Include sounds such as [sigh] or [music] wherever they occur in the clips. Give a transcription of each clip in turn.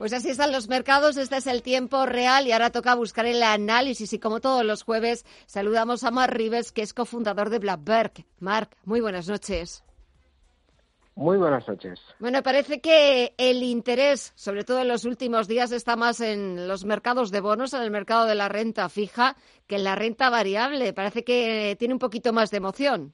Pues así están los mercados, este es el tiempo real y ahora toca buscar el análisis y como todos los jueves saludamos a Mark Rives, que es cofundador de Blackberg. Mark, muy buenas noches. Muy buenas noches. Bueno, parece que el interés, sobre todo en los últimos días, está más en los mercados de bonos, en el mercado de la renta fija, que en la renta variable. Parece que tiene un poquito más de emoción.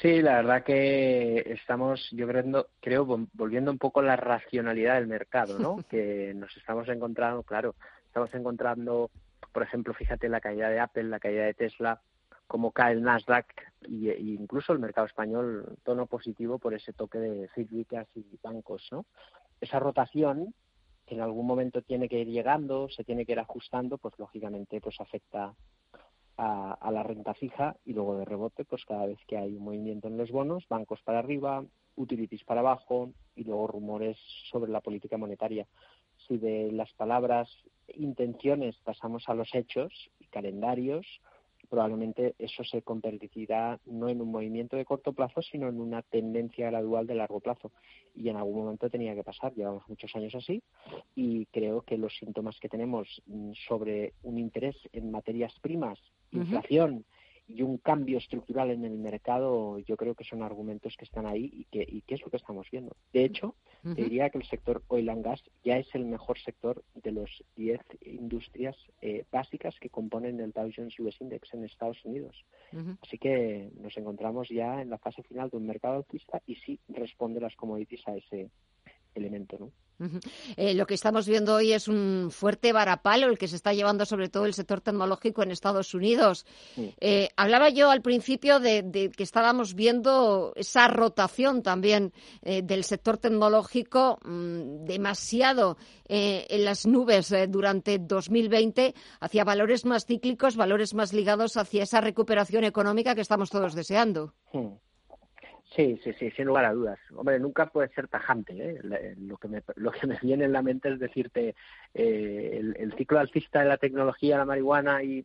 Sí, la verdad que estamos, yo creo, creo volviendo un poco a la racionalidad del mercado, ¿no? [laughs] que nos estamos encontrando, claro, estamos encontrando, por ejemplo, fíjate la caída de Apple, la caída de Tesla, cómo cae el Nasdaq e incluso el mercado español tono positivo por ese toque de cíclicas y bancos, ¿no? Esa rotación que en algún momento tiene que ir llegando, se tiene que ir ajustando, pues lógicamente pues afecta a, la renta fija y luego de rebote, pues cada vez que hay un movimiento en los bonos, bancos para arriba, utilities para abajo y luego rumores sobre la política monetaria. Si de las palabras intenciones pasamos a los hechos y calendarios, probablemente eso se convertirá no en un movimiento de corto plazo, sino en una tendencia gradual de largo plazo. Y en algún momento tenía que pasar, llevamos muchos años así, y creo que los síntomas que tenemos mm, sobre un interés en materias primas, inflación y un cambio estructural en el mercado, yo creo que son argumentos que están ahí y que, y es lo que estamos viendo. De hecho, diría que el sector oil and gas ya es el mejor sector de los 10 industrias eh, básicas que componen el Dow Jones US Index en Estados Unidos. Así que nos encontramos ya en la fase final de un mercado alcista y sí responde las commodities a ese elemento, ¿no? Eh, lo que estamos viendo hoy es un fuerte varapalo el que se está llevando sobre todo el sector tecnológico en Estados Unidos. Eh, hablaba yo al principio de, que estábamos viendo esa rotación también eh, del sector tecnológico mm, demasiado en las nubes durante 2020 hacia valores más cíclicos, valores más ligados hacia esa recuperación económica que estamos todos deseando. Sí, sí, sí, sin lugar a dudas. Hombre, nunca puede ser tajante. ¿eh? Lo, que me, [laughs] lo que me viene en la mente es decirte, eh, el, ciclo alcista de la tecnología, la marihuana y,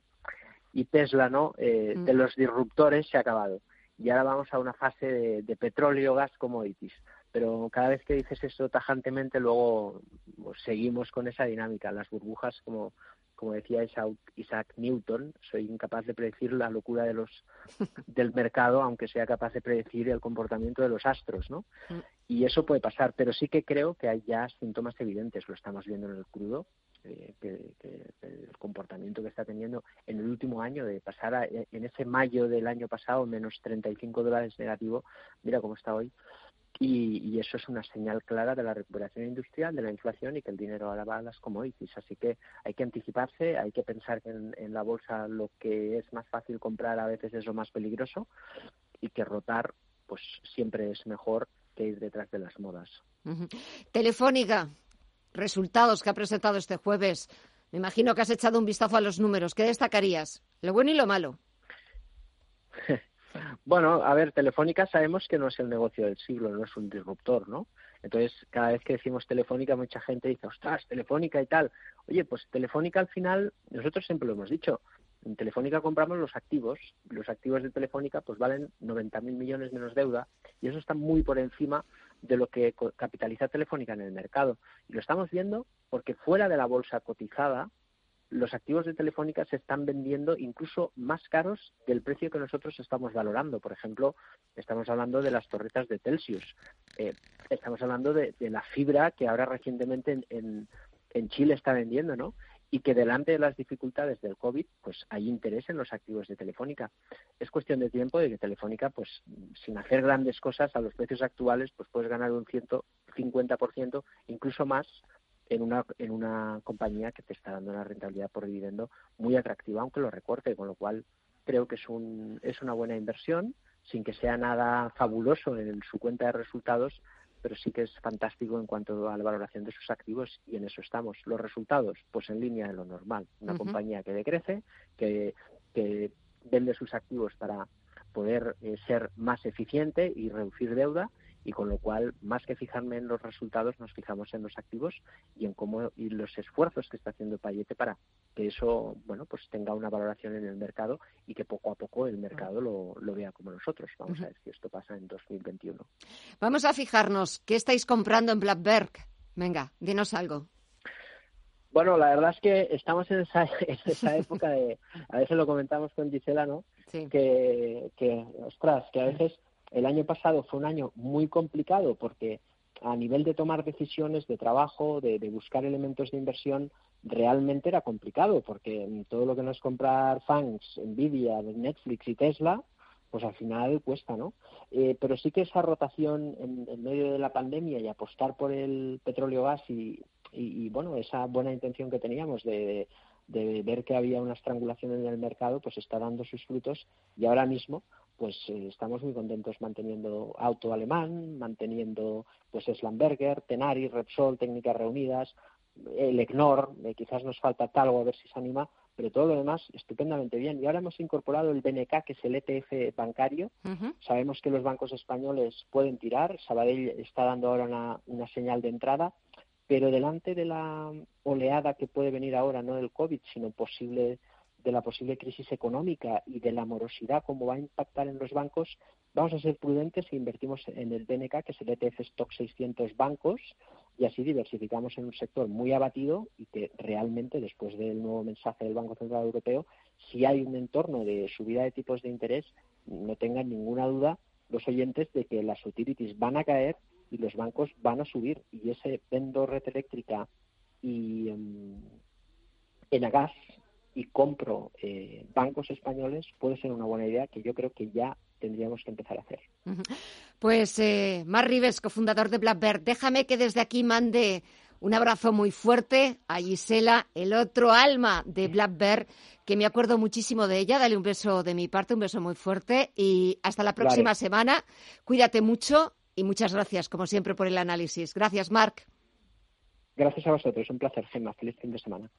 y Tesla, ¿no? Eh, De mm. los disruptores se ha acabado. Y ahora vamos a una fase de, de petróleo, gas, commodities. Pero cada vez que dices eso tajantemente, luego pues, seguimos con esa dinámica. Las burbujas, como, como decía Isaac Newton, soy incapaz de predecir la locura de los [laughs] del mercado, aunque sea capaz de predecir el comportamiento de los astros, ¿no? Mm. Y eso puede pasar, pero sí que creo que hay ya síntomas evidentes, lo estamos viendo en el crudo, eh, que, el comportamiento que está teniendo en el último año, de pasar a, en ese mayo del año pasado menos 35 dólares negativo, mira cómo está hoy, y, eso es una señal clara de la recuperación industrial, de la inflación y que el dinero ahora va a las commodities. Así que hay que anticiparse, hay que pensar que en, la bolsa lo que es más fácil comprar a veces es lo más peligroso y que rotar pues siempre es mejor que ir detrás de las modas. Telefónica, resultados que ha presentado este jueves. Me imagino que has echado un vistazo a los números. ¿Qué destacarías? Lo bueno y lo malo. [laughs] Bueno, a ver, Telefónica sabemos que no es el negocio del siglo, no es un disruptor, ¿no? Entonces, cada vez que decimos Telefónica, mucha gente dice, ostras, Telefónica y tal. Oye, pues Telefónica al final, nosotros siempre lo hemos dicho, en Telefónica compramos los activos, los activos de Telefónica pues valen 90.000 millones menos deuda y eso está muy por encima de lo que capitaliza Telefónica en el mercado. Y lo estamos viendo porque fuera de la bolsa cotizada, los activos de Telefónica se están vendiendo incluso más caros del precio que nosotros estamos valorando. Por ejemplo, estamos hablando de las torretas de Telsius, eh, estamos hablando de, la fibra que ahora recientemente en, en, Chile está vendiendo, ¿no? Y que delante de las dificultades del COVID, pues hay interés en los activos de Telefónica. Es cuestión de tiempo de que Telefónica, pues sin hacer grandes cosas a los precios actuales, pues puedes ganar un 150%, incluso más en una, en una compañía que te está dando una rentabilidad por dividendo muy atractiva, aunque lo recorte, con lo cual creo que es, un, es una buena inversión, sin que sea nada fabuloso en su cuenta de resultados, pero sí que es fantástico en cuanto a la valoración de sus activos y en eso estamos. Los resultados, pues en línea de lo normal. Una compañía que decrece, que, que vende sus activos para poder eh, ser más eficiente y reducir deuda y con lo cual más que fijarme en los resultados nos fijamos en los activos y en cómo y los esfuerzos que está haciendo Payete para que eso bueno pues tenga una valoración en el mercado y que poco a poco el mercado lo, lo vea como nosotros. Vamos a ver si esto pasa en 2021 vamos a fijarnos. Qué estáis comprando en Blackberg Venga, dinos algo. Bueno, la verdad es que estamos en esa, [laughs] época de, a veces lo comentamos con Gisela, ¿no? Que, que, ostras, que a veces el año pasado fue un año muy complicado porque a nivel de tomar decisiones de trabajo, de, buscar elementos de inversión, realmente era complicado, porque todo lo que no es comprar fans, Nvidia, Netflix y Tesla, pues al final cuesta, ¿no? Eh, pero sí que esa rotación en, medio de la pandemia y apostar por el petróleo gas y, y, bueno, esa buena intención que teníamos de, de, ver que había una estrangulación en el mercado, pues está dando sus frutos y ahora mismo pues eh, estamos muy contentos manteniendo Auto Alemán, manteniendo pues Slamberger, Tenari, Repsol, Técnicas Reunidas, el EGNOR, eh, quizás nos falta Talgo a ver si se anima, pero todo lo demás estupendamente bien. Y ahora hemos incorporado el BNK, que es el ETF bancario. Sabemos que los bancos españoles pueden tirar, Sabadell está dando ahora una, una señal de entrada, pero delante de la oleada que puede venir ahora, no del COVID, sino posible de la posible crisis económica y de la morosidad, cómo va a impactar en los bancos, vamos a ser prudentes e invertimos en el BNK, que es el ETF Stock 600 bancos, y así diversificamos en un sector muy abatido y que realmente, después del nuevo mensaje del Banco Central Europeo, si hay un entorno de subida de tipos de interés, no tengan ninguna duda los oyentes de que las utilities van a caer y los bancos van a subir. Y ese vendo red eléctrica y um, en gas y compro eh, bancos españoles puede ser una buena idea que yo creo que ya tendríamos que empezar a hacer. Pues eh, Mar Rives, cofundador de Blackbird, déjame que desde aquí mande un abrazo muy fuerte a Gisela, el otro alma de Blackbird, que me acuerdo muchísimo de ella. Dale un beso de mi parte, un beso muy fuerte y hasta la próxima semana. Cuídate mucho y muchas gracias, como siempre, por el análisis. Gracias, Marc. Gracias a vosotros, un placer, Gemma. Feliz fin de semana.